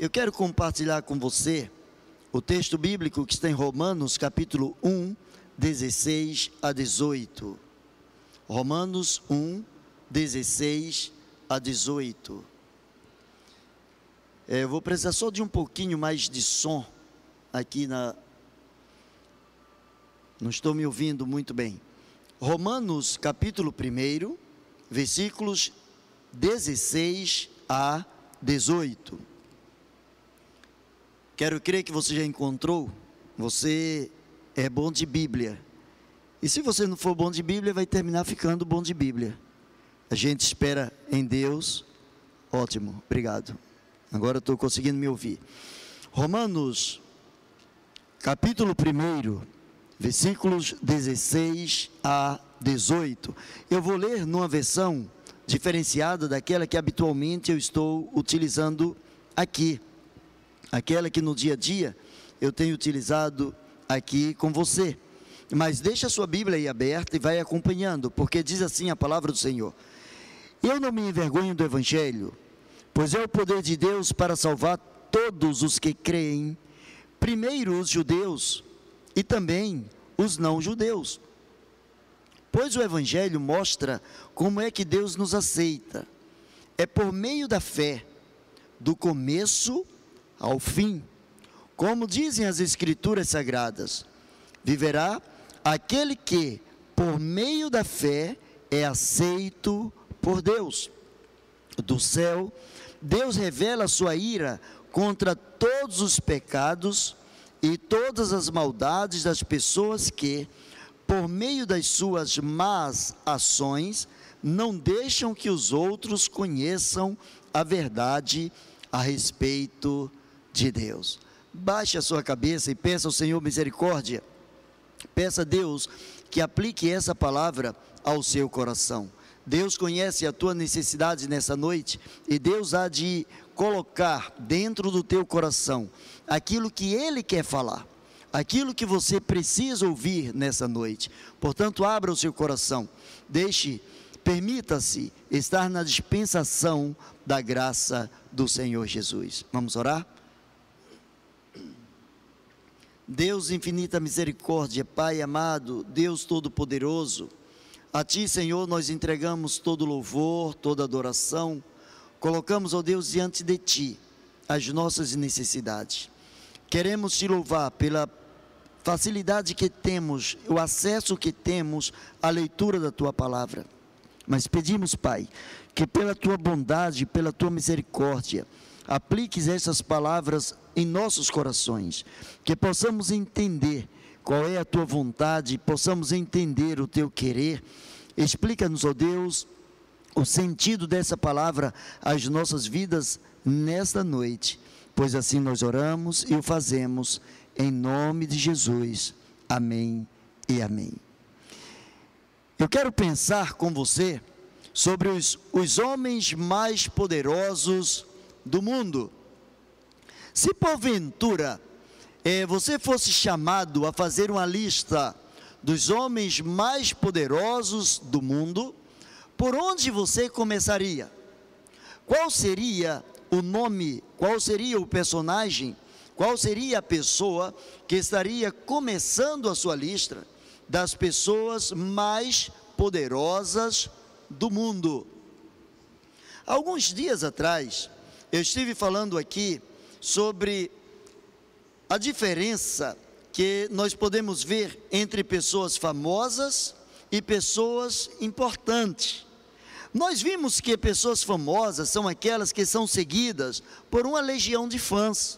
Eu quero compartilhar com você o texto bíblico que está em Romanos, capítulo 1, 16 a 18. Romanos 1, 16 a 18. É, eu vou precisar só de um pouquinho mais de som aqui na. Não estou me ouvindo muito bem. Romanos, capítulo 1, versículos 16 a 18. Quero crer que você já encontrou. Você é bom de Bíblia. E se você não for bom de Bíblia, vai terminar ficando bom de Bíblia. A gente espera em Deus. Ótimo, obrigado. Agora estou conseguindo me ouvir. Romanos, capítulo 1, versículos 16 a 18. Eu vou ler numa versão diferenciada daquela que habitualmente eu estou utilizando aqui. Aquela que no dia a dia eu tenho utilizado aqui com você. Mas deixa a sua Bíblia aí aberta e vai acompanhando, porque diz assim a palavra do Senhor: Eu não me envergonho do Evangelho pois é o poder de Deus para salvar todos os que creem, primeiro os judeus e também os não-judeus. Pois o Evangelho mostra como é que Deus nos aceita. É por meio da fé, do começo fim. Como dizem as Escrituras Sagradas: viverá aquele que, por meio da fé, é aceito por Deus. Do céu Deus revela sua ira contra todos os pecados e todas as maldades das pessoas que, por meio das suas más ações, não deixam que os outros conheçam a verdade a respeito de Deus. Baixe a sua cabeça e peça ao Senhor misericórdia. Peça a Deus que aplique essa palavra ao seu coração. Deus conhece a tua necessidade nessa noite e Deus há de colocar dentro do teu coração aquilo que Ele quer falar, aquilo que você precisa ouvir nessa noite. Portanto, abra o seu coração, deixe, permita-se estar na dispensação da graça do Senhor Jesus. Vamos orar? Deus infinita misericórdia, Pai amado, Deus todo-poderoso, a Ti, Senhor, nós entregamos todo louvor, toda adoração, colocamos, ó Deus, diante de Ti as nossas necessidades. Queremos Te louvar pela facilidade que temos, o acesso que temos à leitura da Tua palavra. Mas pedimos, Pai, que pela Tua bondade, pela Tua misericórdia, apliques essas palavras em nossos corações, que possamos entender qual é a tua vontade, possamos entender o teu querer. Explica-nos, ó Deus, o sentido dessa palavra às nossas vidas nesta noite, pois assim nós oramos e o fazemos em nome de Jesus. Amém e amém. Eu quero pensar com você sobre os, os homens mais poderosos do mundo. Se porventura é, você fosse chamado a fazer uma lista dos homens mais poderosos do mundo, por onde você começaria? Qual seria o nome, qual seria o personagem, qual seria a pessoa que estaria começando a sua lista das pessoas mais poderosas do mundo? Alguns dias atrás, eu estive falando aqui sobre a diferença que nós podemos ver entre pessoas famosas e pessoas importantes. Nós vimos que pessoas famosas são aquelas que são seguidas por uma legião de fãs.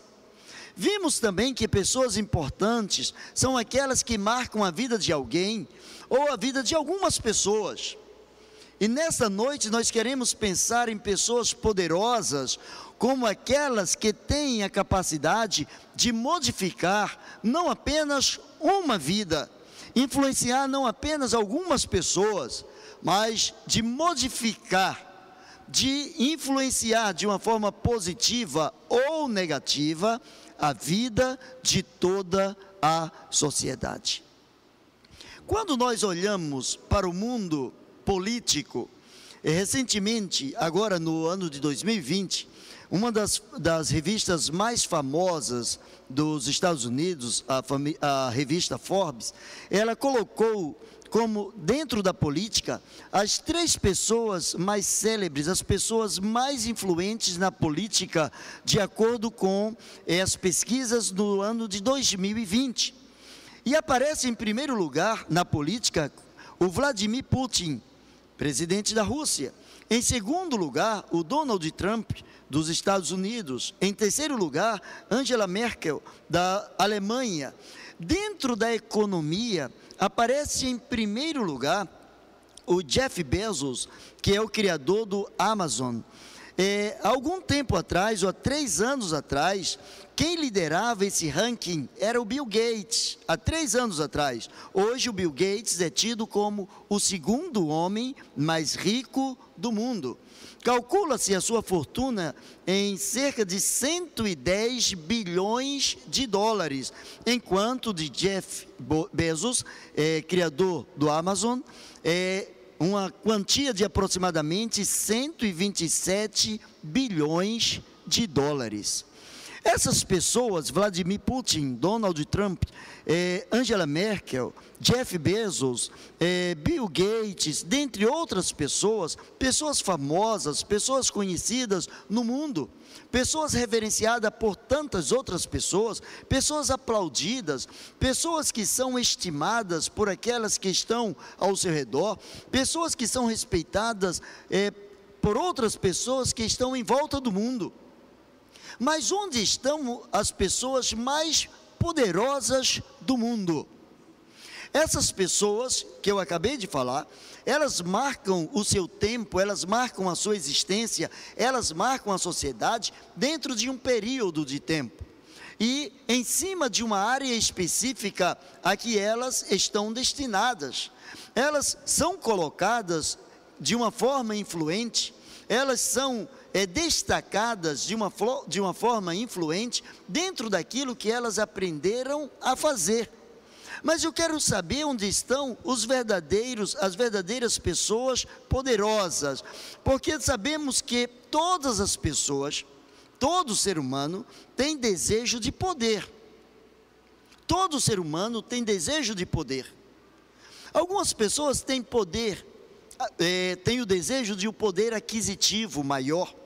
Vimos também que pessoas importantes são aquelas que marcam a vida de alguém ou a vida de algumas pessoas. E nesta noite nós queremos pensar em pessoas poderosas como aquelas que têm a capacidade de modificar não apenas uma vida, influenciar não apenas algumas pessoas, mas de modificar, de influenciar de uma forma positiva ou negativa a vida de toda a sociedade. Quando nós olhamos para o mundo político, recentemente, agora no ano de 2020, uma das, das revistas mais famosas dos Estados Unidos, a, a revista Forbes, ela colocou como dentro da política as três pessoas mais célebres, as pessoas mais influentes na política, de acordo com eh, as pesquisas do ano de 2020. E aparece em primeiro lugar na política o Vladimir Putin, presidente da Rússia. Em segundo lugar, o Donald Trump, dos Estados Unidos. Em terceiro lugar, Angela Merkel, da Alemanha. Dentro da economia, aparece em primeiro lugar o Jeff Bezos, que é o criador do Amazon. É, algum tempo atrás, ou há três anos atrás, quem liderava esse ranking era o Bill Gates, há três anos atrás. Hoje, o Bill Gates é tido como o segundo homem mais rico do mundo. Calcula-se a sua fortuna em cerca de 110 bilhões de dólares, enquanto de Jeff Bezos, é, criador do Amazon, é uma quantia de aproximadamente 127 bilhões de dólares. Essas pessoas, Vladimir Putin, Donald Trump, eh, Angela Merkel, Jeff Bezos, eh, Bill Gates, dentre outras pessoas, pessoas famosas, pessoas conhecidas no mundo, pessoas reverenciadas por tantas outras pessoas, pessoas aplaudidas, pessoas que são estimadas por aquelas que estão ao seu redor, pessoas que são respeitadas eh, por outras pessoas que estão em volta do mundo. Mas onde estão as pessoas mais poderosas do mundo? Essas pessoas que eu acabei de falar, elas marcam o seu tempo, elas marcam a sua existência, elas marcam a sociedade dentro de um período de tempo. E em cima de uma área específica a que elas estão destinadas. Elas são colocadas de uma forma influente, elas são é, destacadas de uma, de uma forma influente dentro daquilo que elas aprenderam a fazer. Mas eu quero saber onde estão os verdadeiros, as verdadeiras pessoas poderosas, porque sabemos que todas as pessoas, todo ser humano tem desejo de poder. Todo ser humano tem desejo de poder. Algumas pessoas têm poder, é, têm o desejo de um poder aquisitivo maior.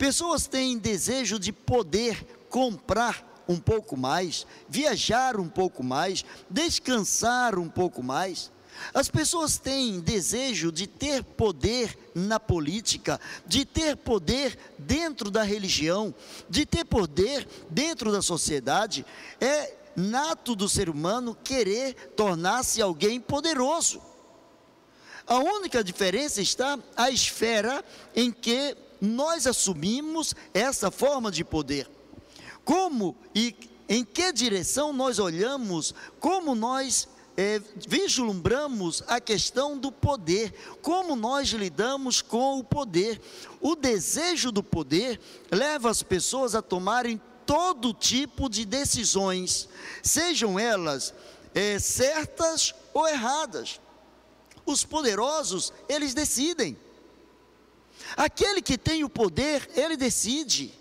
Pessoas têm desejo de poder comprar um pouco mais, viajar um pouco mais, descansar um pouco mais. As pessoas têm desejo de ter poder na política, de ter poder dentro da religião, de ter poder dentro da sociedade. É nato do ser humano querer tornar-se alguém poderoso. A única diferença está a esfera em que nós assumimos essa forma de poder. Como e em que direção nós olhamos, como nós é, vislumbramos a questão do poder, como nós lidamos com o poder. O desejo do poder leva as pessoas a tomarem todo tipo de decisões, sejam elas é, certas ou erradas. Os poderosos, eles decidem. Aquele que tem o poder, ele decide.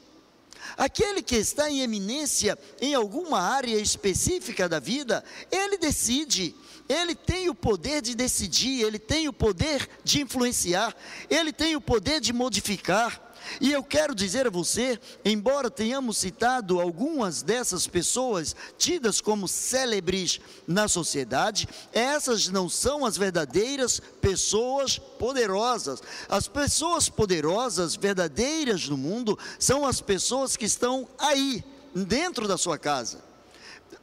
Aquele que está em eminência em alguma área específica da vida, ele decide. Ele tem o poder de decidir, ele tem o poder de influenciar, ele tem o poder de modificar. E eu quero dizer a você, embora tenhamos citado algumas dessas pessoas tidas como célebres na sociedade, essas não são as verdadeiras pessoas poderosas. As pessoas poderosas, verdadeiras no mundo, são as pessoas que estão aí, dentro da sua casa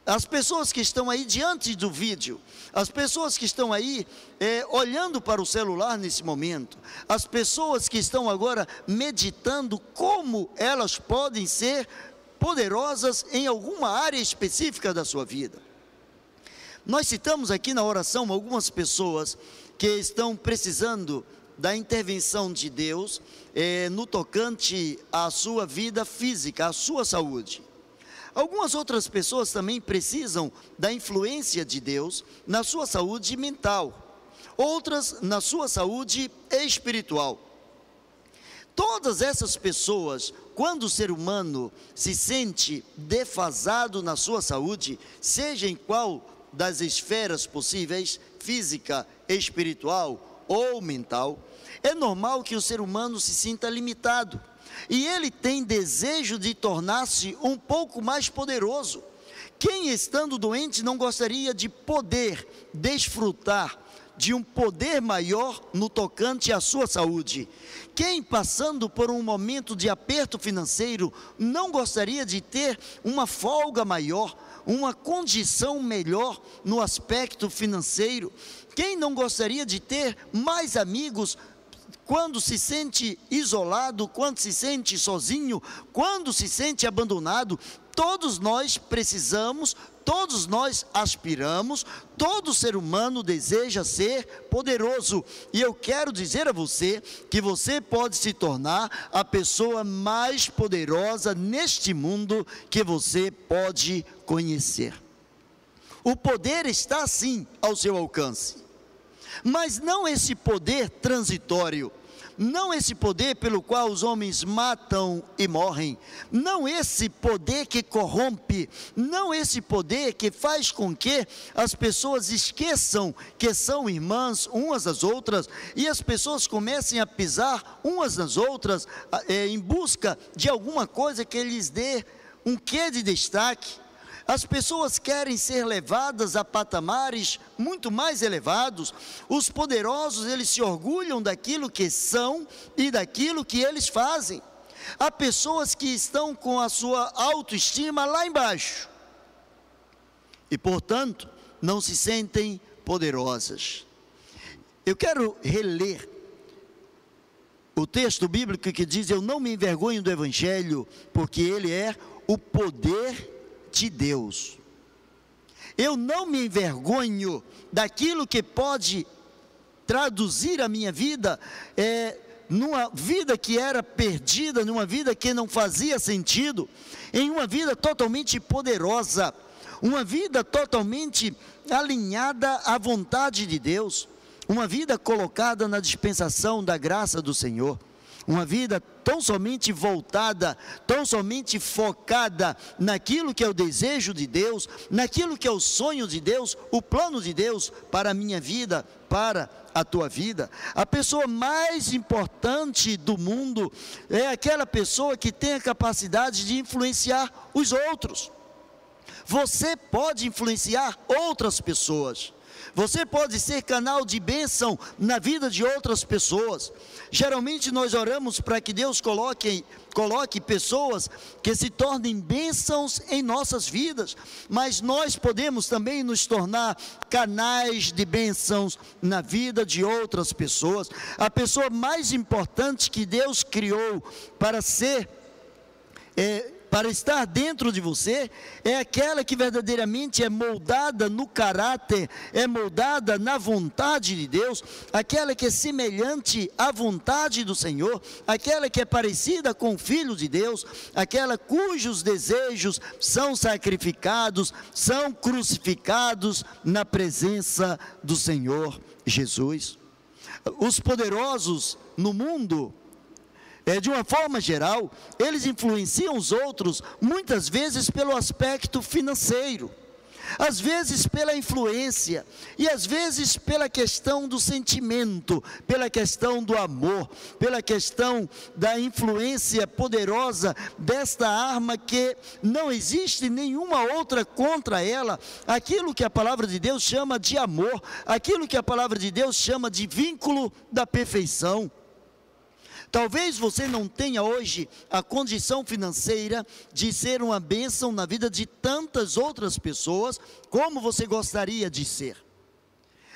as pessoas que estão aí diante do vídeo, as pessoas que estão aí é, olhando para o celular nesse momento, as pessoas que estão agora meditando como elas podem ser poderosas em alguma área específica da sua vida. Nós citamos aqui na oração algumas pessoas que estão precisando da intervenção de Deus é, no tocante à sua vida física, à sua saúde. Algumas outras pessoas também precisam da influência de Deus na sua saúde mental, outras na sua saúde espiritual. Todas essas pessoas quando o ser humano se sente defasado na sua saúde, seja em qual das esferas possíveis, física, espiritual ou mental, é normal que o ser humano se sinta limitado e ele tem desejo de tornar-se um pouco mais poderoso. Quem estando doente não gostaria de poder desfrutar de um poder maior no tocante à sua saúde? Quem passando por um momento de aperto financeiro não gostaria de ter uma folga maior, uma condição melhor no aspecto financeiro? Quem não gostaria de ter mais amigos quando se sente isolado, quando se sente sozinho, quando se sente abandonado, todos nós precisamos, todos nós aspiramos, todo ser humano deseja ser poderoso. E eu quero dizer a você que você pode se tornar a pessoa mais poderosa neste mundo que você pode conhecer. O poder está sim ao seu alcance mas não esse poder transitório, não esse poder pelo qual os homens matam e morrem, não esse poder que corrompe, não esse poder que faz com que as pessoas esqueçam que são irmãs umas às outras e as pessoas comecem a pisar umas nas outras é, em busca de alguma coisa que lhes dê um quê de destaque. As pessoas querem ser levadas a patamares muito mais elevados. Os poderosos, eles se orgulham daquilo que são e daquilo que eles fazem. Há pessoas que estão com a sua autoestima lá embaixo. E, portanto, não se sentem poderosas. Eu quero reler o texto bíblico que diz: Eu não me envergonho do Evangelho, porque ele é o poder de Deus. Eu não me envergonho daquilo que pode traduzir a minha vida é, numa vida que era perdida, numa vida que não fazia sentido, em uma vida totalmente poderosa, uma vida totalmente alinhada à vontade de Deus, uma vida colocada na dispensação da graça do Senhor uma vida tão somente voltada, tão somente focada naquilo que é o desejo de Deus, naquilo que é o sonho de Deus, o plano de Deus para a minha vida, para a tua vida. A pessoa mais importante do mundo é aquela pessoa que tem a capacidade de influenciar os outros. Você pode influenciar outras pessoas. Você pode ser canal de bênção na vida de outras pessoas. Geralmente nós oramos para que Deus coloque, coloque pessoas que se tornem bênçãos em nossas vidas, mas nós podemos também nos tornar canais de bênçãos na vida de outras pessoas. A pessoa mais importante que Deus criou para ser é, para estar dentro de você, é aquela que verdadeiramente é moldada no caráter, é moldada na vontade de Deus, aquela que é semelhante à vontade do Senhor, aquela que é parecida com o Filho de Deus, aquela cujos desejos são sacrificados, são crucificados na presença do Senhor Jesus. Os poderosos no mundo, é, de uma forma geral, eles influenciam os outros muitas vezes pelo aspecto financeiro, às vezes pela influência e às vezes pela questão do sentimento, pela questão do amor, pela questão da influência poderosa desta arma que não existe nenhuma outra contra ela, aquilo que a palavra de Deus chama de amor, aquilo que a palavra de Deus chama de vínculo da perfeição. Talvez você não tenha hoje a condição financeira de ser uma bênção na vida de tantas outras pessoas, como você gostaria de ser.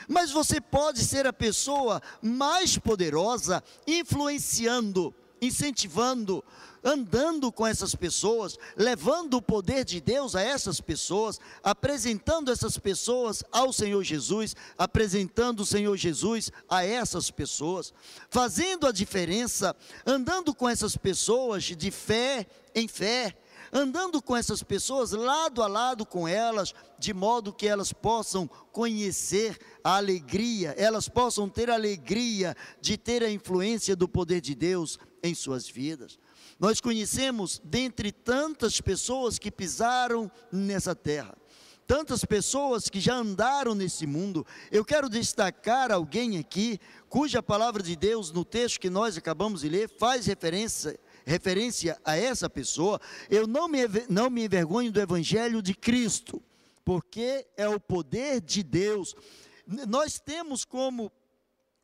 Mas você pode ser a pessoa mais poderosa, influenciando, incentivando, andando com essas pessoas, levando o poder de Deus a essas pessoas, apresentando essas pessoas ao Senhor Jesus, apresentando o Senhor Jesus a essas pessoas, fazendo a diferença, andando com essas pessoas de fé em fé, andando com essas pessoas lado a lado com elas, de modo que elas possam conhecer a alegria, elas possam ter a alegria de ter a influência do poder de Deus em suas vidas. nós conhecemos dentre tantas pessoas que pisaram nessa terra, tantas pessoas que já andaram nesse mundo. Eu quero destacar alguém aqui cuja palavra de Deus no texto que nós acabamos de ler faz referência referência a essa pessoa, eu não me, não me envergonho do Evangelho de Cristo, porque é o poder de Deus. Nós temos como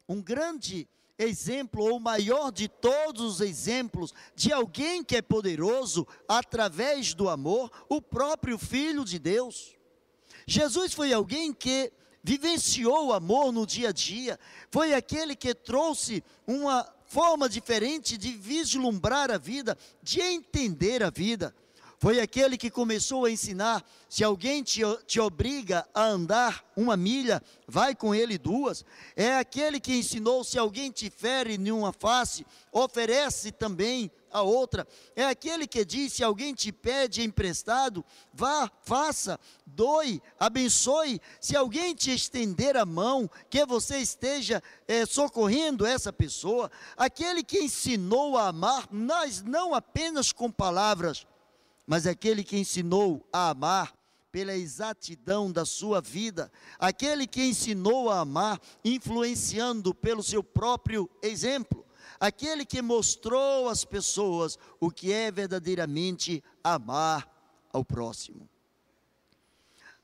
um grande exemplo, ou o maior de todos os exemplos, de alguém que é poderoso através do amor, o próprio Filho de Deus. Jesus foi alguém que vivenciou o amor no dia a dia, foi aquele que trouxe uma forma diferente de vislumbrar a vida, de entender a vida. Foi aquele que começou a ensinar: se alguém te, te obriga a andar uma milha, vai com ele duas. É aquele que ensinou: se alguém te fere em uma face, oferece também a outra. É aquele que diz: se alguém te pede emprestado, vá, faça, doe, abençoe. Se alguém te estender a mão, que você esteja é, socorrendo essa pessoa. Aquele que ensinou a amar, mas não apenas com palavras, mas aquele que ensinou a amar pela exatidão da sua vida, aquele que ensinou a amar, influenciando pelo seu próprio exemplo aquele que mostrou às pessoas o que é verdadeiramente amar ao próximo.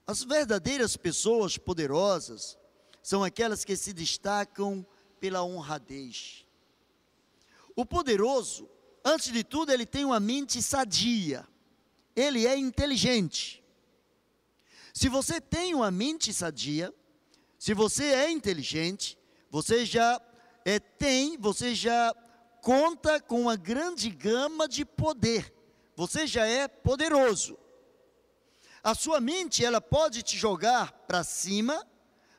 As verdadeiras pessoas poderosas são aquelas que se destacam pela honradez. O poderoso, antes de tudo, ele tem uma mente sadia, ele é inteligente. Se você tem uma mente sadia, se você é inteligente, você já é, tem, você já conta com uma grande gama de poder. Você já é poderoso. A sua mente, ela pode te jogar para cima,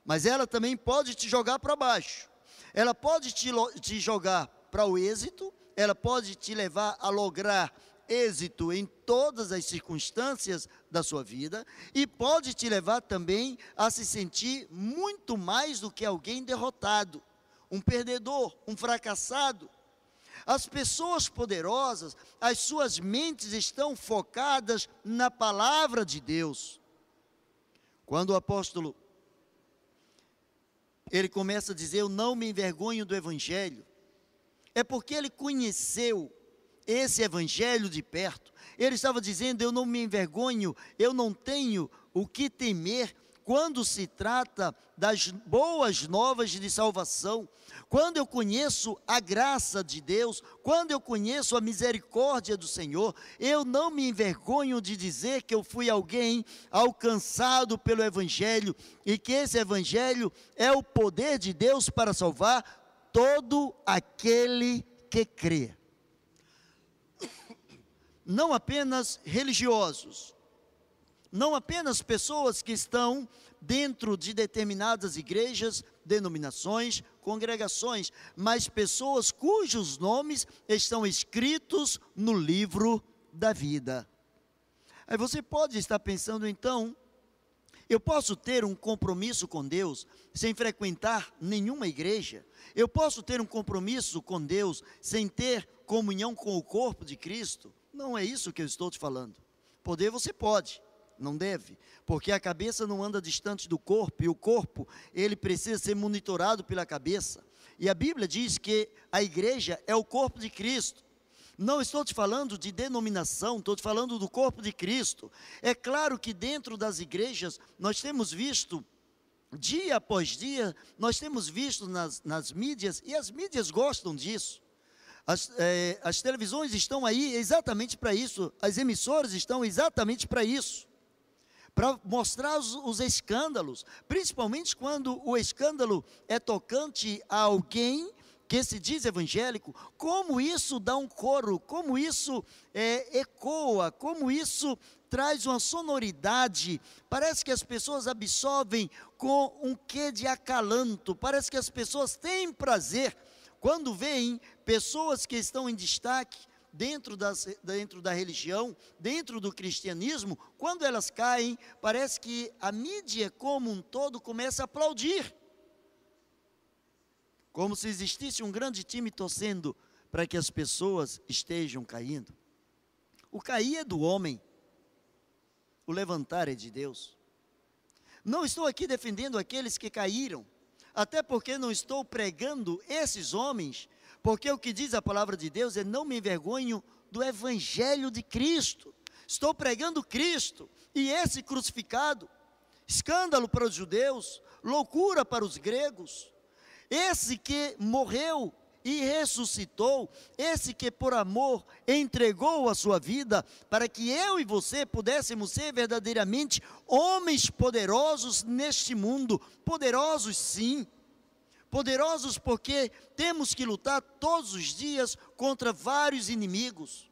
mas ela também pode te jogar para baixo. Ela pode te, te jogar para o êxito, ela pode te levar a lograr êxito em todas as circunstâncias da sua vida e pode te levar também a se sentir muito mais do que alguém derrotado um perdedor, um fracassado. As pessoas poderosas, as suas mentes estão focadas na palavra de Deus. Quando o apóstolo ele começa a dizer: Eu não me envergonho do Evangelho, é porque ele conheceu esse Evangelho de perto. Ele estava dizendo: Eu não me envergonho, eu não tenho o que temer quando se trata das boas novas de salvação, quando eu conheço a graça de Deus, quando eu conheço a misericórdia do Senhor, eu não me envergonho de dizer que eu fui alguém alcançado pelo Evangelho e que esse Evangelho é o poder de Deus para salvar todo aquele que crê. Não apenas religiosos, não apenas pessoas que estão dentro de determinadas igrejas, denominações, congregações, mas pessoas cujos nomes estão escritos no livro da vida. Aí você pode estar pensando então, eu posso ter um compromisso com Deus sem frequentar nenhuma igreja? Eu posso ter um compromisso com Deus sem ter comunhão com o corpo de Cristo? Não é isso que eu estou te falando. Poder você pode, não deve, porque a cabeça não anda distante do corpo e o corpo, ele precisa ser monitorado pela cabeça. E a Bíblia diz que a igreja é o corpo de Cristo. Não estou te falando de denominação, estou te falando do corpo de Cristo. É claro que dentro das igrejas nós temos visto dia após dia, nós temos visto nas, nas mídias, e as mídias gostam disso. As, é, as televisões estão aí exatamente para isso, as emissoras estão exatamente para isso. Para mostrar os, os, escândalos, principalmente quando o escândalo é tocante a alguém que se diz evangélico, como isso dá um coro, como isso é, ecoa, como isso traz uma sonoridade, parece que as pessoas absorvem com um quê de acalanto, parece que as pessoas têm prazer quando veem pessoas que estão em destaque, dentro, das, dentro da religião, dentro do cristianismo, quando elas caem, parece que a mídia como um todo começa a aplaudir. Como se existisse um grande time torcendo para que as pessoas estejam caindo. O cair é do homem, o levantar é de Deus. Não estou aqui defendendo aqueles que caíram, até porque não estou pregando esses homens, porque o que diz a palavra de Deus é: não me envergonho do evangelho de Cristo. Estou pregando Cristo e esse crucificado, escândalo para os judeus, loucura para os gregos. Esse que morreu e ressuscitou, esse que por amor entregou a sua vida para que eu e você pudéssemos ser verdadeiramente homens poderosos neste mundo, poderosos sim. Poderosos porque temos que lutar todos os dias contra vários inimigos.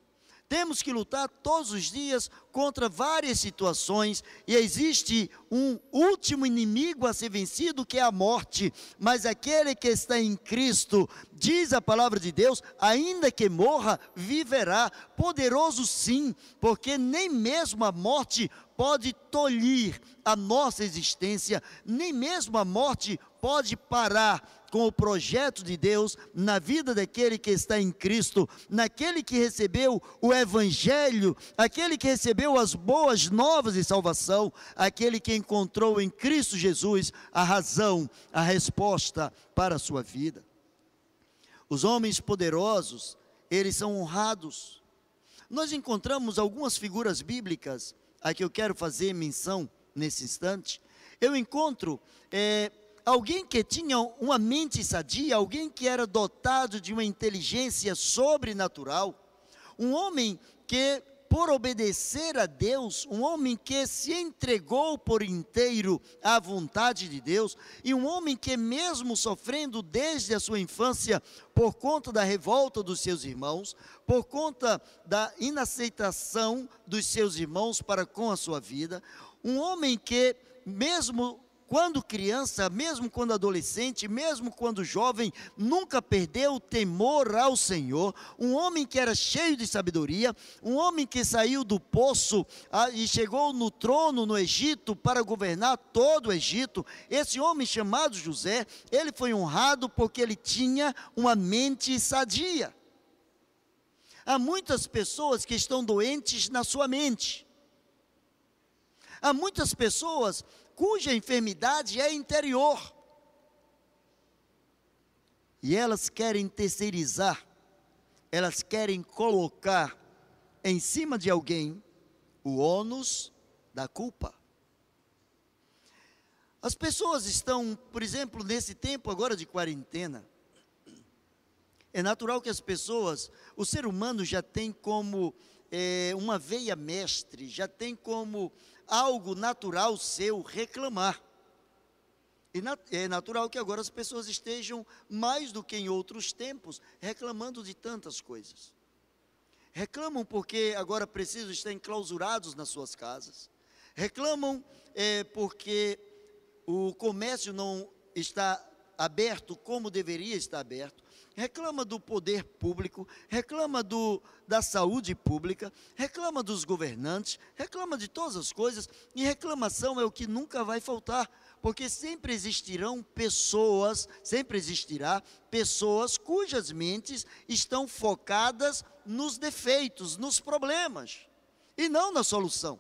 Temos que lutar todos os dias contra várias situações e existe um último inimigo a ser vencido que é a morte, mas aquele que está em Cristo, diz a palavra de Deus, ainda que morra, viverá. Poderoso sim, porque nem mesmo a morte pode tolir a nossa existência, nem mesmo a morte pode parar com o projeto de Deus na vida daquele que está em Cristo, naquele que recebeu o Evangelho, aquele que recebeu as boas novas de salvação, aquele que encontrou em Cristo Jesus a razão, a resposta para a sua vida. Os homens poderosos, eles são honrados. Nós encontramos algumas figuras bíblicas a que eu quero fazer menção nesse instante. Eu encontro é, alguém que tinha uma mente sadia, alguém que era dotado de uma inteligência sobrenatural, um homem que, por obedecer a Deus, um homem que se entregou por inteiro à vontade de Deus, e um homem que, mesmo sofrendo desde a sua infância, por conta da revolta dos seus irmãos, por conta da inaceitação dos seus irmãos para com a sua vida, um homem que, mesmo quando criança, mesmo quando adolescente, mesmo quando jovem, nunca perdeu o temor ao Senhor. Um homem que era cheio de sabedoria, um homem que saiu do poço ah, e chegou no trono no Egito para governar todo o Egito. Esse homem chamado José, ele foi honrado porque ele tinha uma mente sadia. Há muitas pessoas que estão doentes na sua mente. Há muitas pessoas cuja enfermidade é interior. E elas querem terceirizar, elas querem colocar em cima de alguém o ônus da culpa. As pessoas estão, por exemplo, nesse tempo agora de quarentena, é natural que as pessoas, o ser humano já tem como é, uma veia mestre, já tem como algo natural seu reclamar. E é natural que agora as pessoas estejam, mais do que em outros tempos, reclamando de tantas coisas. Reclamam porque agora precisam estar enclausurados nas suas casas. Reclamam é, porque o comércio não está aberto como deveria estar aberto reclama do poder público, reclama do, da saúde pública, reclama dos governantes, reclama de todas as coisas, e reclamação é o que nunca vai faltar, porque sempre existirão pessoas, sempre existirá pessoas cujas mentes estão focadas nos defeitos, nos problemas, e não na solução.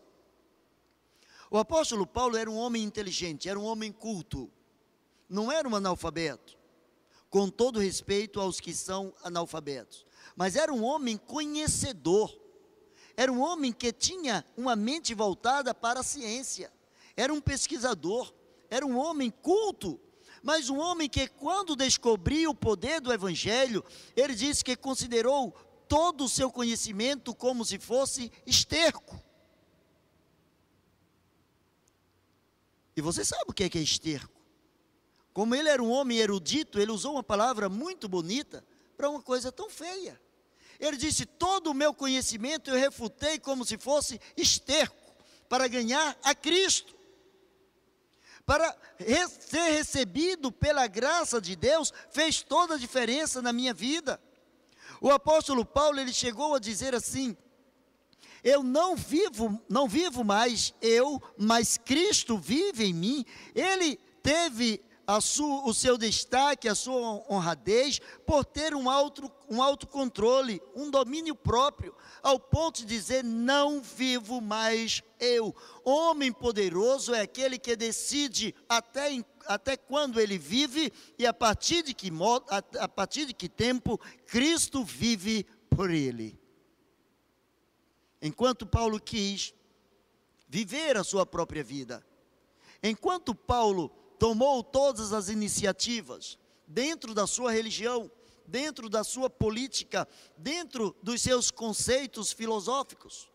O apóstolo Paulo era um homem inteligente, era um homem culto, não era um analfabeto com todo respeito aos que são analfabetos. Mas era um homem conhecedor, era um homem que tinha uma mente voltada para a ciência, era um pesquisador, era um homem culto, mas um homem que, quando descobriu o poder do Evangelho, ele disse que considerou todo o seu conhecimento como se fosse esterco. E você sabe o que é, que é esterco? Como ele era um homem erudito, ele usou uma palavra muito bonita para uma coisa tão feia. Ele disse: Todo o meu conhecimento eu refutei como se fosse esterco, para ganhar a Cristo. Para ser recebido pela graça de Deus, fez toda a diferença na minha vida. O apóstolo Paulo, ele chegou a dizer assim: eu não vivo, não vivo mais eu, mas Cristo vive em mim. Ele teve o seu destaque, a sua honradez, por ter um, auto, um autocontrole, um domínio próprio, ao ponto de dizer: não vivo mais eu. Homem poderoso é aquele que decide até, até quando ele vive e a partir, de que, a, a partir de que tempo Cristo vive por ele. Enquanto Paulo quis viver a sua própria vida, enquanto Paulo tomou todas as iniciativas dentro da sua religião, dentro da sua política, dentro dos seus conceitos filosóficos.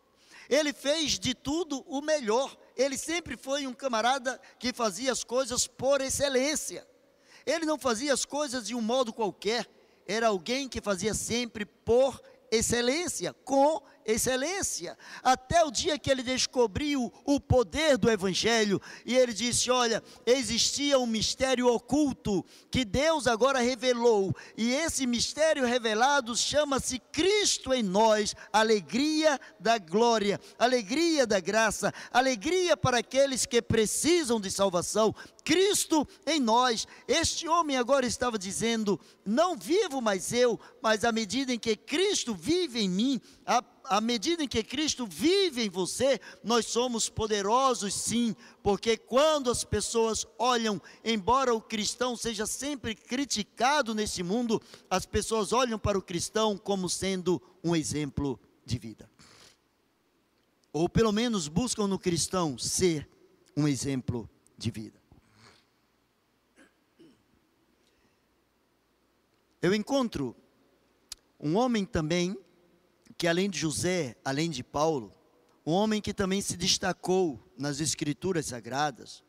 Ele fez de tudo o melhor. Ele sempre foi um camarada que fazia as coisas por excelência. Ele não fazia as coisas de um modo qualquer. Era alguém que fazia sempre por excelência, com excelência, até o dia que ele descobriu o poder do Evangelho e ele disse: Olha, existia um mistério oculto que Deus agora revelou, e esse mistério revelado chama-se Cristo em nós, alegria da glória, alegria da graça, alegria para aqueles que precisam de salvação. Cristo em nós. Este homem agora estava dizendo: Não vivo mais eu, mas à medida em que Cristo vive em mim, à medida em que Cristo vive em você, nós somos poderosos sim, porque quando as pessoas olham, embora o cristão seja sempre criticado nesse mundo, as pessoas olham para o cristão como sendo um exemplo de vida. Ou pelo menos buscam no cristão ser um exemplo de vida. Eu encontro um homem também que além de José, além de Paulo, um homem que também se destacou nas escrituras sagradas,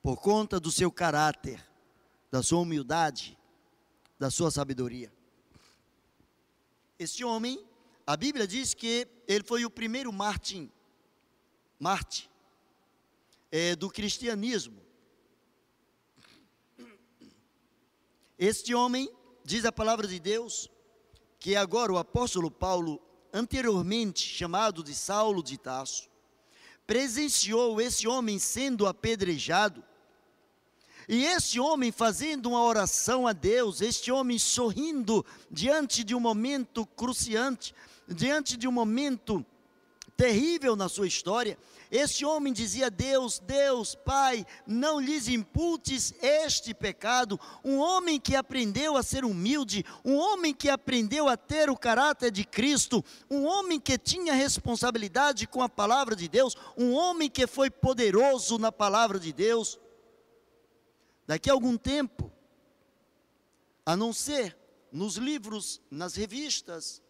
por conta do seu caráter, da sua humildade, da sua sabedoria. Este homem, a Bíblia diz que ele foi o primeiro Martin, Marte, é, do cristianismo. Este homem, diz a palavra de Deus, que agora o apóstolo Paulo anteriormente chamado de Saulo de Tarso, presenciou esse homem sendo apedrejado, e esse homem fazendo uma oração a Deus, este homem sorrindo diante de um momento cruciante, diante de um momento terrível na sua história, esse homem dizia: Deus, Deus, Pai, não lhes imputes este pecado. Um homem que aprendeu a ser humilde, um homem que aprendeu a ter o caráter de Cristo, um homem que tinha responsabilidade com a palavra de Deus, um homem que foi poderoso na palavra de Deus. Daqui a algum tempo, a não ser nos livros, nas revistas,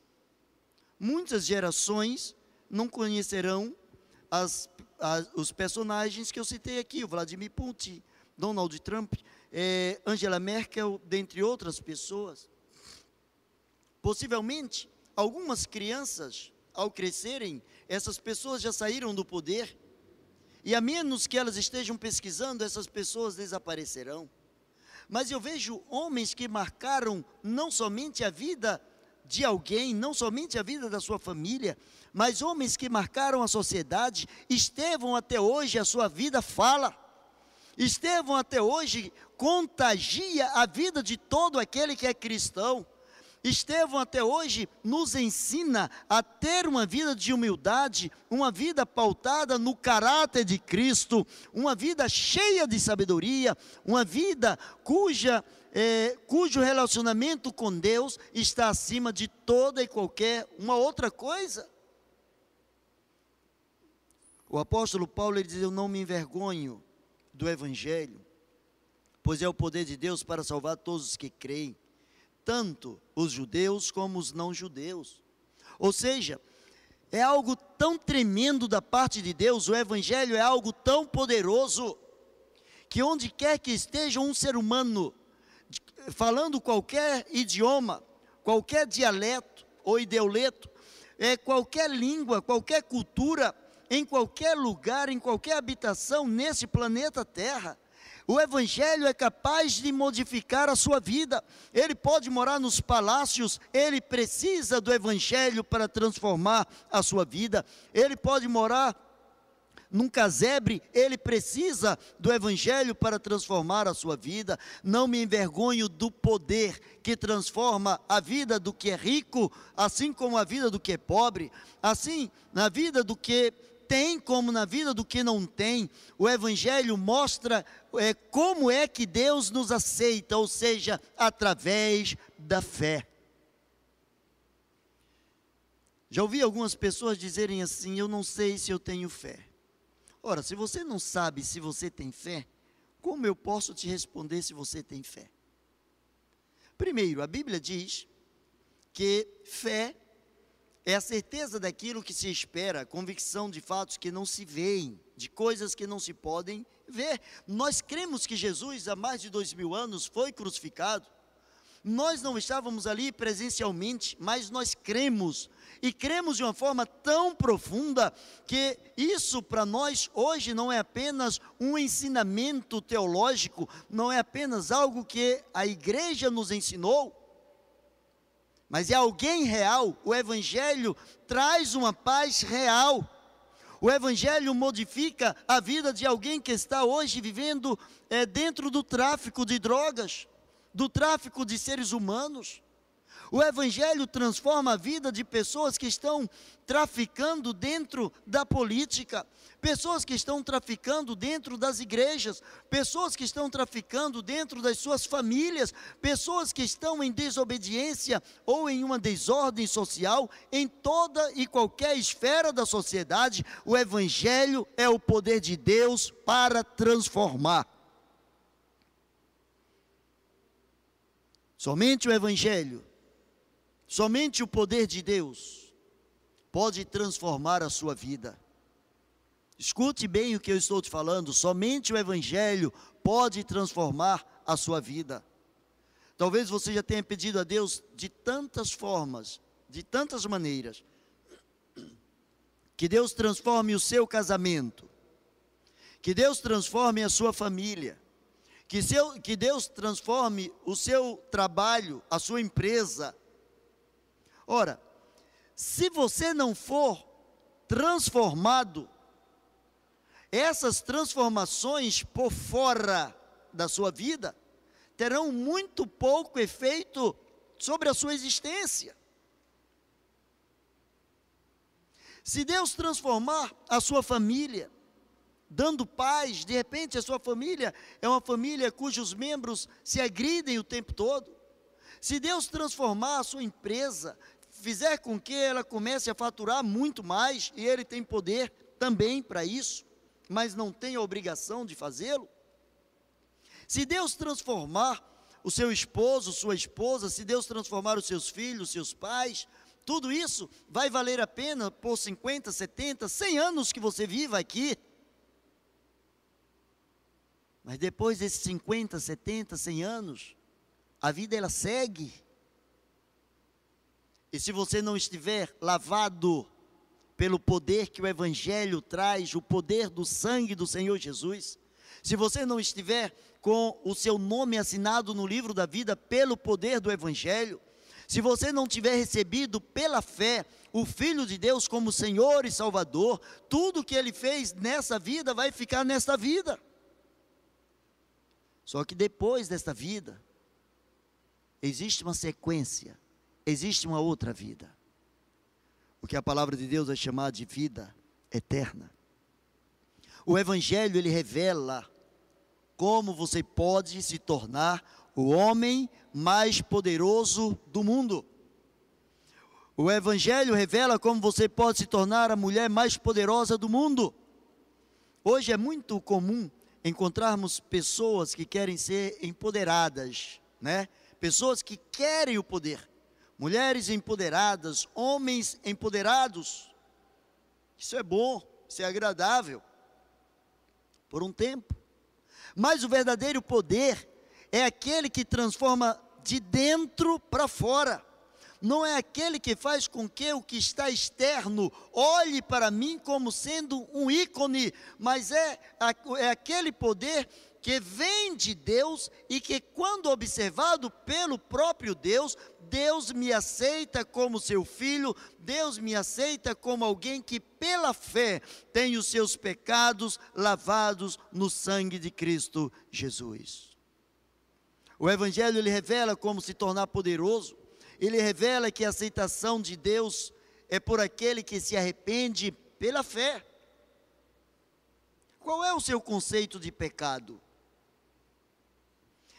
muitas gerações não conhecerão as, as, os personagens que eu citei aqui, o Vladimir Putin, Donald Trump, é, Angela Merkel, dentre outras pessoas. Possivelmente, algumas crianças, ao crescerem, essas pessoas já saíram do poder, e a menos que elas estejam pesquisando, essas pessoas desaparecerão. Mas eu vejo homens que marcaram não somente a vida de alguém, não somente a vida da sua família, mas homens que marcaram a sociedade. Estevão até hoje a sua vida fala. Estevão até hoje contagia a vida de todo aquele que é cristão. Estevão até hoje nos ensina a ter uma vida de humildade, uma vida pautada no caráter de Cristo, uma vida cheia de sabedoria, uma vida cuja é, cujo relacionamento com Deus está acima de toda e qualquer uma outra coisa. O apóstolo Paulo ele diz: Eu não me envergonho do Evangelho, pois é o poder de Deus para salvar todos os que creem, tanto os judeus como os não-judeus. Ou seja, é algo tão tremendo da parte de Deus, o Evangelho é algo tão poderoso, que onde quer que esteja um ser humano, falando qualquer idioma, qualquer dialeto ou ideuleto, é, qualquer língua, qualquer cultura, em qualquer lugar, em qualquer habitação nesse planeta Terra. O Evangelho é capaz de modificar a sua vida. Ele pode morar nos palácios, ele precisa do Evangelho para transformar a sua vida. Ele pode morar num casebre, ele precisa do Evangelho para transformar a sua vida. Não me envergonho do poder que transforma a vida do que é rico, assim como a vida do que é pobre, assim na vida do que tem como na vida do que não tem. O Evangelho mostra é, como é que Deus nos aceita, ou seja, através da fé. Já ouvi algumas pessoas dizerem assim: Eu não sei se eu tenho fé. Ora, se você não sabe se você tem fé, como eu posso te responder se você tem fé? Primeiro, a Bíblia diz que fé é a certeza daquilo que se espera, convicção de fatos que não se veem, de coisas que não se podem ver. Nós cremos que Jesus, há mais de dois mil anos, foi crucificado. Nós não estávamos ali presencialmente, mas nós cremos e cremos de uma forma tão profunda que isso para nós hoje não é apenas um ensinamento teológico, não é apenas algo que a igreja nos ensinou, mas é alguém real. O Evangelho traz uma paz real. O Evangelho modifica a vida de alguém que está hoje vivendo é, dentro do tráfico de drogas, do tráfico de seres humanos. O Evangelho transforma a vida de pessoas que estão traficando dentro da política, pessoas que estão traficando dentro das igrejas, pessoas que estão traficando dentro das suas famílias, pessoas que estão em desobediência ou em uma desordem social, em toda e qualquer esfera da sociedade, o Evangelho é o poder de Deus para transformar. Somente o Evangelho Somente o poder de Deus pode transformar a sua vida. Escute bem o que eu estou te falando, somente o Evangelho pode transformar a sua vida. Talvez você já tenha pedido a Deus de tantas formas, de tantas maneiras, que Deus transforme o seu casamento, que Deus transforme a sua família, que, seu, que Deus transforme o seu trabalho, a sua empresa, Ora, se você não for transformado, essas transformações por fora da sua vida terão muito pouco efeito sobre a sua existência. Se Deus transformar a sua família, dando paz, de repente a sua família é uma família cujos membros se agridem o tempo todo. Se Deus transformar a sua empresa, fizer com que ela comece a faturar muito mais, e ele tem poder também para isso, mas não tem a obrigação de fazê-lo. Se Deus transformar o seu esposo, sua esposa, se Deus transformar os seus filhos, seus pais, tudo isso vai valer a pena por 50, 70, 100 anos que você viva aqui. Mas depois desses 50, 70, 100 anos, a vida ela segue. E se você não estiver lavado pelo poder que o Evangelho traz, o poder do sangue do Senhor Jesus, se você não estiver com o seu nome assinado no livro da vida pelo poder do Evangelho, se você não tiver recebido pela fé o Filho de Deus como Senhor e Salvador, tudo que ele fez nessa vida vai ficar nesta vida. Só que depois desta vida, existe uma sequência existe uma outra vida. O que a palavra de Deus vai chamar de vida eterna. O Evangelho ele revela como você pode se tornar o homem mais poderoso do mundo. O Evangelho revela como você pode se tornar a mulher mais poderosa do mundo. Hoje é muito comum encontrarmos pessoas que querem ser empoderadas, né? Pessoas que querem o poder mulheres empoderadas, homens empoderados. Isso é bom, isso é agradável, por um tempo. Mas o verdadeiro poder é aquele que transforma de dentro para fora. não é aquele que faz com que o que está externo olhe para mim como sendo um ícone, mas é, é aquele poder que vem de Deus e que, quando observado pelo próprio Deus, Deus me aceita como seu filho, Deus me aceita como alguém que, pela fé, tem os seus pecados lavados no sangue de Cristo Jesus. O Evangelho ele revela como se tornar poderoso, ele revela que a aceitação de Deus é por aquele que se arrepende pela fé. Qual é o seu conceito de pecado?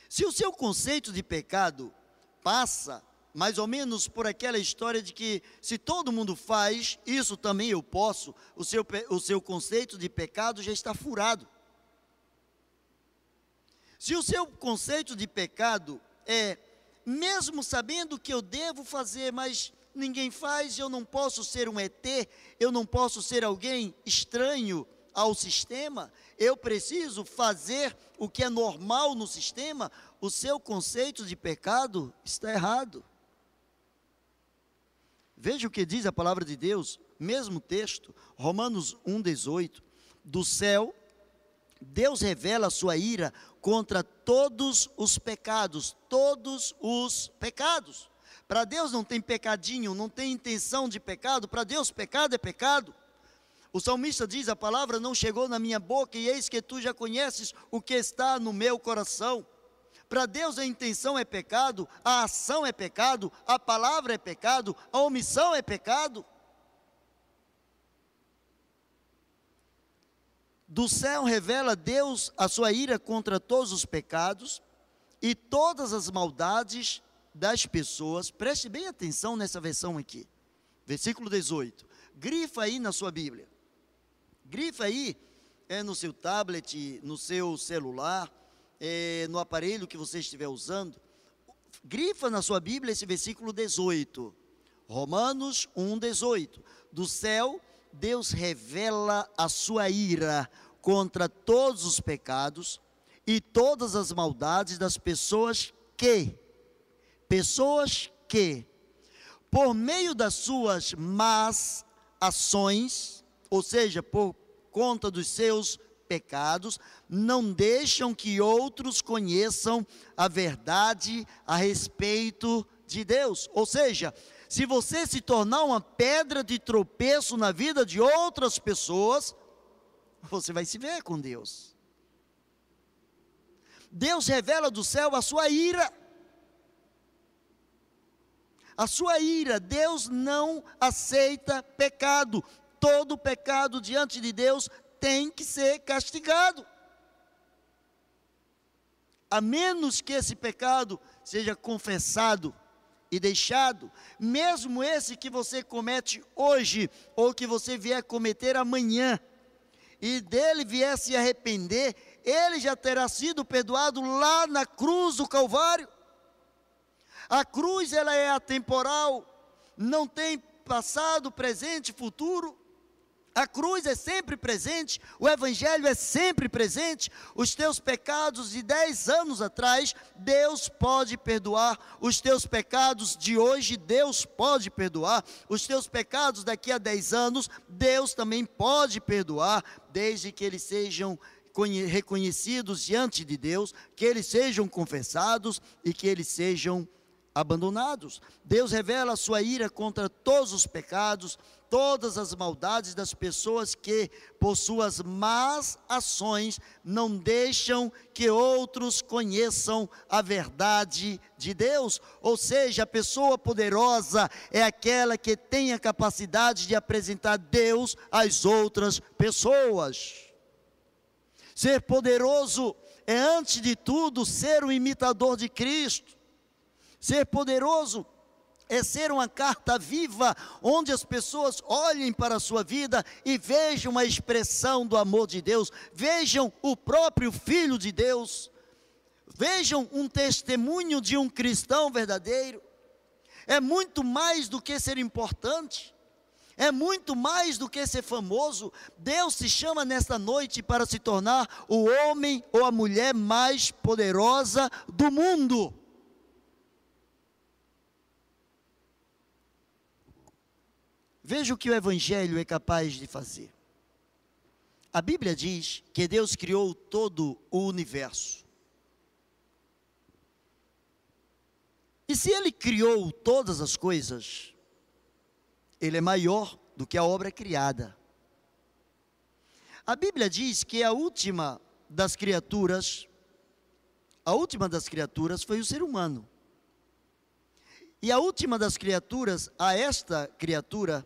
Se o seu conceito de pecado passa mais ou menos por aquela história de que se todo mundo faz, isso também eu posso, o seu, o seu conceito de pecado já está furado. Se o seu conceito de pecado é, mesmo sabendo que eu devo fazer, mas ninguém faz, eu não posso ser um ET, eu não posso ser alguém estranho ao sistema, eu preciso fazer o que é normal no sistema, o seu conceito de pecado está errado. Veja o que diz a palavra de Deus, mesmo texto, Romanos 1,18. Do céu, Deus revela a sua ira contra todos os pecados, todos os pecados. Para Deus não tem pecadinho, não tem intenção de pecado, para Deus pecado é pecado. O salmista diz: A palavra não chegou na minha boca, e eis que tu já conheces o que está no meu coração. Para Deus a intenção é pecado, a ação é pecado, a palavra é pecado, a omissão é pecado. Do céu revela Deus a sua ira contra todos os pecados e todas as maldades das pessoas. Preste bem atenção nessa versão aqui. Versículo 18. Grifa aí na sua Bíblia. Grifa aí é no seu tablet, no seu celular, é, no aparelho que você estiver usando. Grifa na sua Bíblia esse versículo 18. Romanos 1, 18. Do céu, Deus revela a sua ira contra todos os pecados e todas as maldades das pessoas que, pessoas que, por meio das suas más ações, ou seja, por conta dos seus pecados, não deixam que outros conheçam a verdade a respeito de Deus. Ou seja, se você se tornar uma pedra de tropeço na vida de outras pessoas, você vai se ver com Deus. Deus revela do céu a sua ira. A sua ira, Deus não aceita pecado todo pecado diante de Deus tem que ser castigado. A menos que esse pecado seja confessado e deixado, mesmo esse que você comete hoje, ou que você vier cometer amanhã, e dele vier se arrepender, ele já terá sido perdoado lá na cruz do Calvário. A cruz ela é atemporal, não tem passado, presente, futuro. A cruz é sempre presente, o Evangelho é sempre presente. Os teus pecados de 10 anos atrás, Deus pode perdoar. Os teus pecados de hoje, Deus pode perdoar. Os teus pecados daqui a 10 anos, Deus também pode perdoar, desde que eles sejam reconhecidos diante de Deus, que eles sejam confessados e que eles sejam abandonados. Deus revela a sua ira contra todos os pecados todas as maldades das pessoas que, por suas más ações, não deixam que outros conheçam a verdade de Deus. Ou seja, a pessoa poderosa é aquela que tem a capacidade de apresentar Deus às outras pessoas. Ser poderoso é, antes de tudo, ser um imitador de Cristo. Ser poderoso é ser uma carta viva, onde as pessoas olhem para a sua vida e vejam a expressão do amor de Deus, vejam o próprio Filho de Deus, vejam um testemunho de um cristão verdadeiro. É muito mais do que ser importante, é muito mais do que ser famoso. Deus se chama nesta noite para se tornar o homem ou a mulher mais poderosa do mundo. Veja o que o Evangelho é capaz de fazer. A Bíblia diz que Deus criou todo o universo. E se Ele criou todas as coisas, Ele é maior do que a obra criada. A Bíblia diz que a última das criaturas, a última das criaturas foi o ser humano. E a última das criaturas, a esta criatura,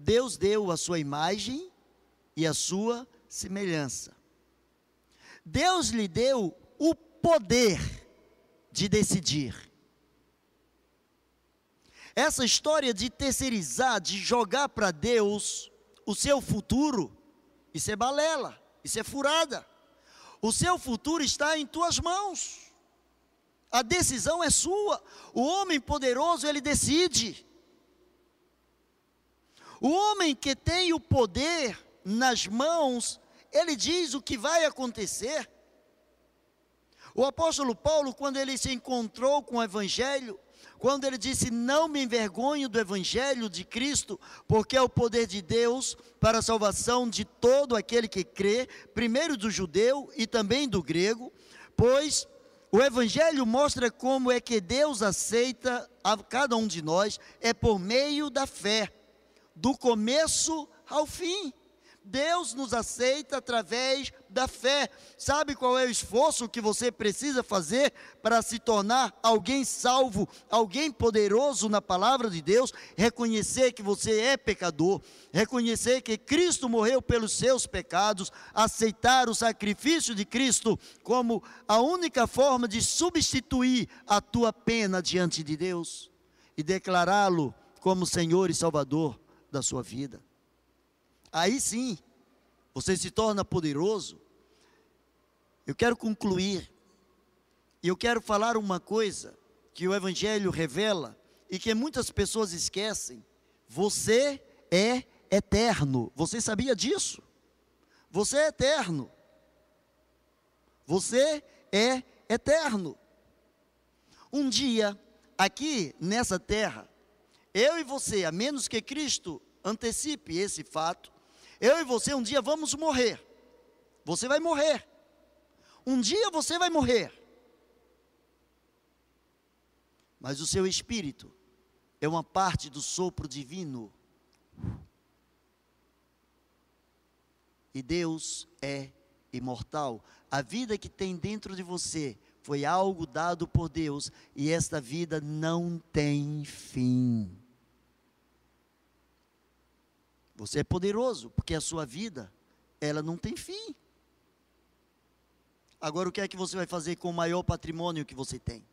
Deus deu a sua imagem e a sua semelhança. Deus lhe deu o poder de decidir. Essa história de terceirizar, de jogar para Deus o seu futuro, isso é balela, isso é furada. O seu futuro está em tuas mãos. A decisão é sua. O homem poderoso, ele decide. O homem que tem o poder nas mãos, ele diz o que vai acontecer. O apóstolo Paulo, quando ele se encontrou com o Evangelho, quando ele disse: Não me envergonho do Evangelho de Cristo, porque é o poder de Deus para a salvação de todo aquele que crê, primeiro do judeu e também do grego, pois o Evangelho mostra como é que Deus aceita a cada um de nós, é por meio da fé, do começo ao fim. Deus nos aceita através da fé. Sabe qual é o esforço que você precisa fazer para se tornar alguém salvo, alguém poderoso na palavra de Deus? Reconhecer que você é pecador, reconhecer que Cristo morreu pelos seus pecados, aceitar o sacrifício de Cristo como a única forma de substituir a tua pena diante de Deus e declará-lo como Senhor e Salvador da sua vida. Aí sim, você se torna poderoso. Eu quero concluir, e eu quero falar uma coisa que o Evangelho revela e que muitas pessoas esquecem: você é eterno. Você sabia disso? Você é eterno. Você é eterno. Um dia, aqui nessa terra, eu e você, a menos que Cristo antecipe esse fato, eu e você um dia vamos morrer. Você vai morrer. Um dia você vai morrer. Mas o seu espírito é uma parte do sopro divino. E Deus é imortal. A vida que tem dentro de você foi algo dado por Deus e esta vida não tem fim. Você é poderoso, porque a sua vida, ela não tem fim. Agora, o que é que você vai fazer com o maior patrimônio que você tem?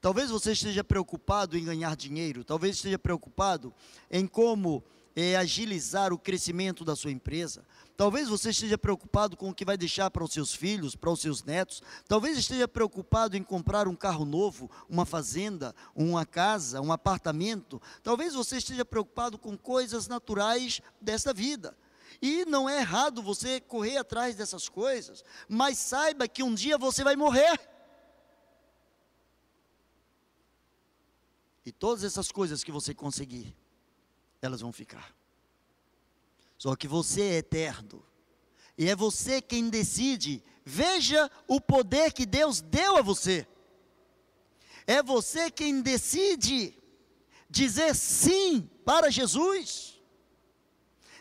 Talvez você esteja preocupado em ganhar dinheiro, talvez esteja preocupado em como é, agilizar o crescimento da sua empresa. Talvez você esteja preocupado com o que vai deixar para os seus filhos, para os seus netos. Talvez esteja preocupado em comprar um carro novo, uma fazenda, uma casa, um apartamento. Talvez você esteja preocupado com coisas naturais desta vida. E não é errado você correr atrás dessas coisas, mas saiba que um dia você vai morrer. E todas essas coisas que você conseguir, elas vão ficar. Só que você é eterno. E é você quem decide. Veja o poder que Deus deu a você. É você quem decide dizer sim para Jesus.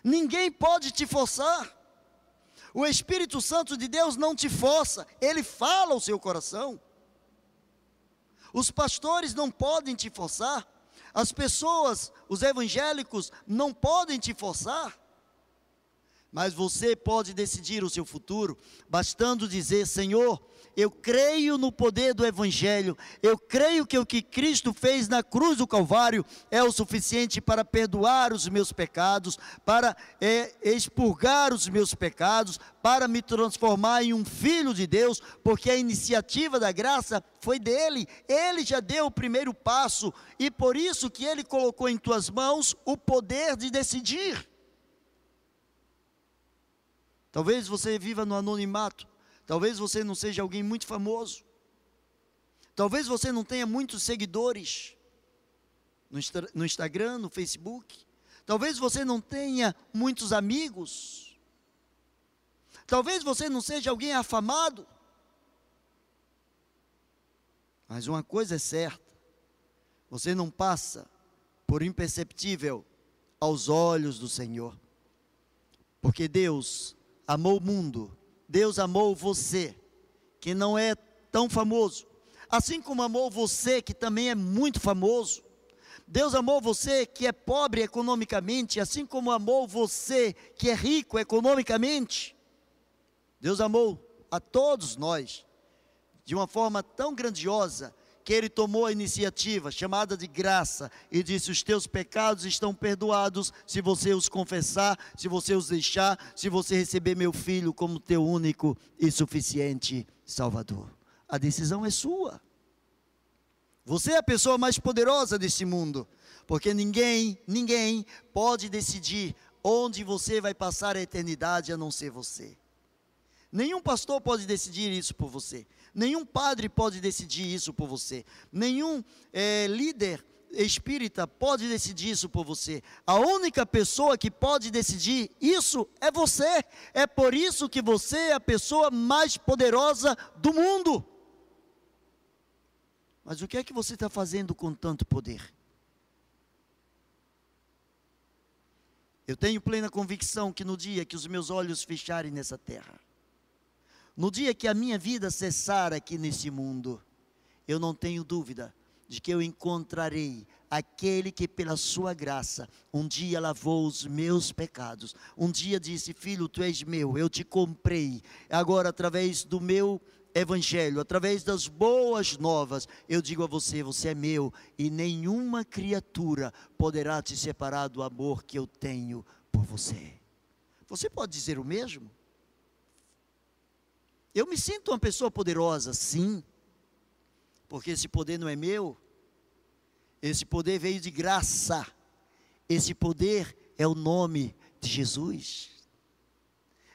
Ninguém pode te forçar. O Espírito Santo de Deus não te força, ele fala ao seu coração. Os pastores não podem te forçar, as pessoas, os evangélicos, não podem te forçar mas você pode decidir o seu futuro, bastando dizer: Senhor, eu creio no poder do Evangelho, eu creio que o que Cristo fez na cruz do Calvário é o suficiente para perdoar os meus pecados, para é, expurgar os meus pecados, para me transformar em um filho de Deus, porque a iniciativa da graça foi dele, ele já deu o primeiro passo e por isso que ele colocou em tuas mãos o poder de decidir. Talvez você viva no anonimato. Talvez você não seja alguém muito famoso. Talvez você não tenha muitos seguidores no, Instagram, no Facebook. Talvez você não tenha muitos amigos. Talvez você não seja alguém afamado. Mas uma coisa é certa: você não passa por imperceptível aos olhos do Senhor. Porque Deus amou o mundo, Deus amou você, que não é tão famoso, assim como amou você, que também é muito famoso. Deus amou você que é pobre economicamente, assim como amou você que é rico economicamente. Deus amou a todos nós de uma forma tão grandiosa que ele tomou a iniciativa, chamada de graça, e disse: Os teus pecados estão perdoados se você os confessar, se você os deixar, se você receber meu filho como teu único e suficiente Salvador. A decisão é sua. Você é a pessoa mais poderosa desse mundo, porque ninguém, ninguém pode decidir onde você vai passar a eternidade a não ser você. Nenhum pastor pode decidir isso por você. Nenhum padre pode decidir isso por você. Nenhum é, líder espírita pode decidir isso por você. A única pessoa que pode decidir isso é você. É por isso que você é a pessoa mais poderosa do mundo. Mas o que é que você está fazendo com tanto poder? Eu tenho plena convicção que no dia que os meus olhos fecharem nessa terra, no dia que a minha vida cessar aqui nesse mundo, eu não tenho dúvida de que eu encontrarei aquele que, pela sua graça, um dia lavou os meus pecados, um dia disse: Filho, tu és meu, eu te comprei, agora através do meu evangelho, através das boas novas, eu digo a você: você é meu, e nenhuma criatura poderá te separar do amor que eu tenho por você. Você pode dizer o mesmo? Eu me sinto uma pessoa poderosa, sim, porque esse poder não é meu, esse poder veio de graça, esse poder é o nome de Jesus.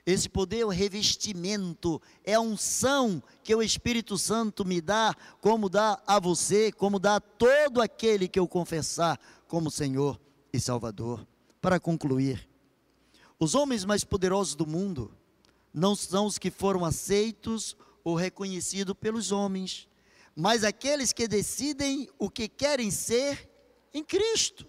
Esse poder é o revestimento, é a unção que o Espírito Santo me dá, como dá a você, como dá a todo aquele que eu confessar como Senhor e Salvador. Para concluir, os homens mais poderosos do mundo não são os que foram aceitos ou reconhecidos pelos homens, mas aqueles que decidem o que querem ser em Cristo.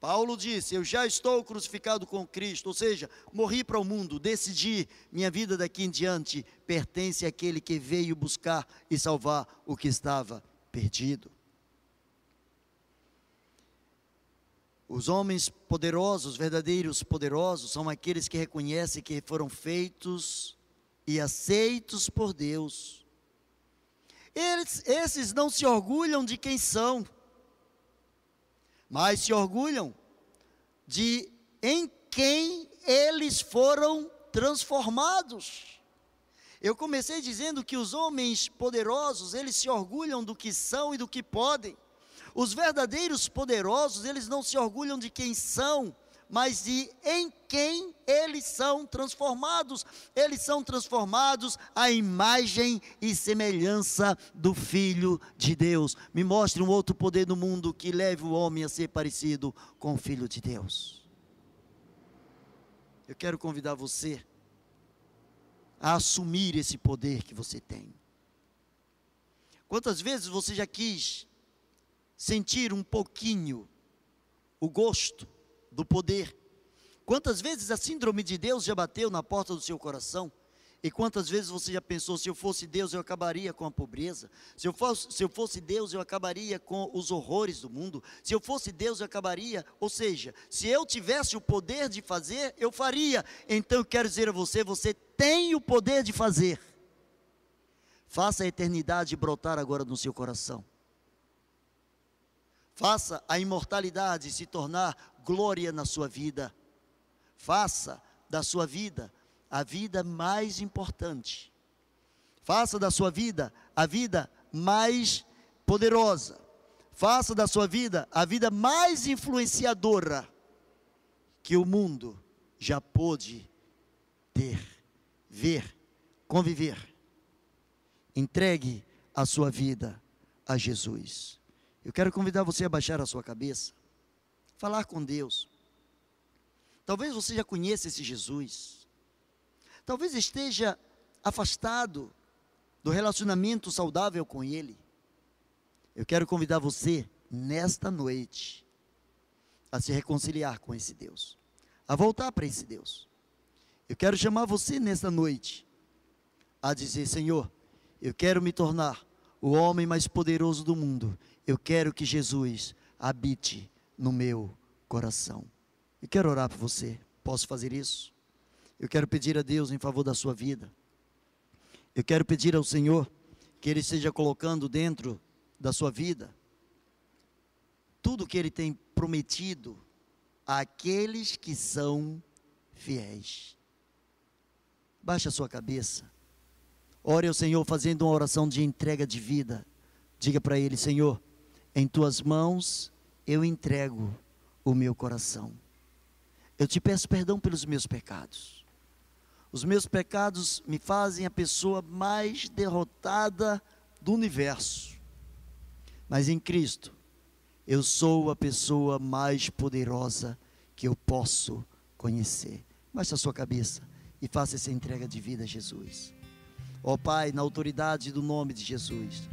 Paulo disse: Eu já estou crucificado com Cristo, ou seja, morri para o mundo, decidi, minha vida daqui em diante pertence àquele que veio buscar e salvar o que estava perdido. Os homens poderosos, verdadeiros poderosos, são aqueles que reconhecem que foram feitos e aceitos por Deus. Eles, esses não se orgulham de quem são, mas se orgulham de em quem eles foram transformados. Eu comecei dizendo que os homens poderosos, eles se orgulham do que são e do que podem. Os verdadeiros poderosos, eles não se orgulham de quem são, mas de em quem eles são transformados. Eles são transformados à imagem e semelhança do Filho de Deus. Me mostre um outro poder no mundo que leve o homem a ser parecido com o Filho de Deus. Eu quero convidar você a assumir esse poder que você tem. Quantas vezes você já quis sentir um pouquinho o gosto do poder. Quantas vezes a síndrome de Deus já bateu na porta do seu coração? E quantas vezes você já pensou, se eu fosse Deus, eu acabaria com a pobreza? Se eu fosse, se eu fosse Deus, eu acabaria com os horrores do mundo? Se eu fosse Deus, eu acabaria. Ou seja, se eu tivesse o poder de fazer, eu faria. Então eu quero dizer a você: você tem o poder de fazer. Faça a eternidade brotar agora no seu coração. Faça a imortalidade se tornar glória na sua vida. Faça da sua vida a vida mais importante. Faça da sua vida a vida mais poderosa. Faça da sua vida a vida mais influenciadora que o mundo já pôde ter, ver, conviver. Entregue a sua vida a Jesus. Eu quero convidar você a baixar a sua cabeça. falar com Deus. Talvez você já conheça esse Jesus. Talvez esteja afastado do relacionamento saudável com Ele. Eu quero convidar você, nesta noite, a se reconciliar com esse Deus, a voltar para esse Deus. Eu quero chamar você nesta noite a dizer: Senhor, eu quero me tornar o homem mais poderoso do mundo. Eu quero que Jesus habite no meu coração. Eu quero orar por você. Posso fazer isso? Eu quero pedir a Deus em favor da sua vida. Eu quero pedir ao Senhor que Ele esteja colocando dentro da sua vida tudo que Ele tem prometido àqueles que são fiéis. Baixe a sua cabeça. Ore ao Senhor fazendo uma oração de entrega de vida. Diga para Ele: Senhor, em tuas mãos eu entrego o meu coração. Eu te peço perdão pelos meus pecados. Os meus pecados me fazem a pessoa mais derrotada do universo. Mas em Cristo, eu sou a pessoa mais poderosa que eu posso conhecer. Baixe a sua cabeça e faça essa entrega de vida a Jesus. Ó oh, Pai, na autoridade do nome de Jesus.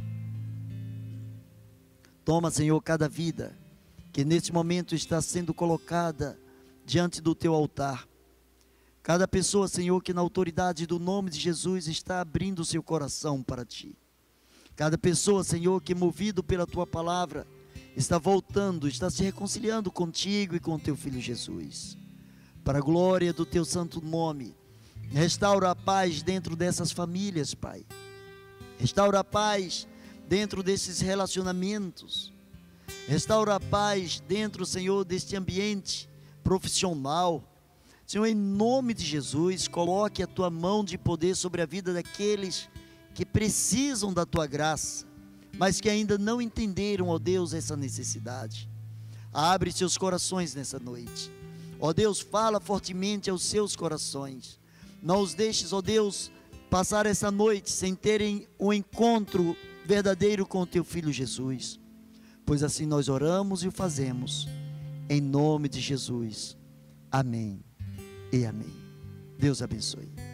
Toma, Senhor, cada vida que neste momento está sendo colocada diante do teu altar. Cada pessoa, Senhor, que na autoridade do nome de Jesus está abrindo seu coração para ti. Cada pessoa, Senhor, que movido pela tua palavra, está voltando, está se reconciliando contigo e com teu filho Jesus. Para a glória do teu santo nome, restaura a paz dentro dessas famílias, Pai. Restaura a paz dentro desses relacionamentos. Restaura a paz dentro, Senhor, deste ambiente profissional Senhor, em nome de Jesus, coloque a tua mão de poder sobre a vida daqueles que precisam da tua graça, mas que ainda não entenderam, ó Deus, essa necessidade. Abre seus corações nessa noite. Ó Deus, fala fortemente aos seus corações. Não os deixes, ó Deus, passar essa noite sem terem um encontro verdadeiro com teu filho Jesus. Pois assim nós oramos e o fazemos. Em nome de Jesus. Amém e amém. Deus abençoe.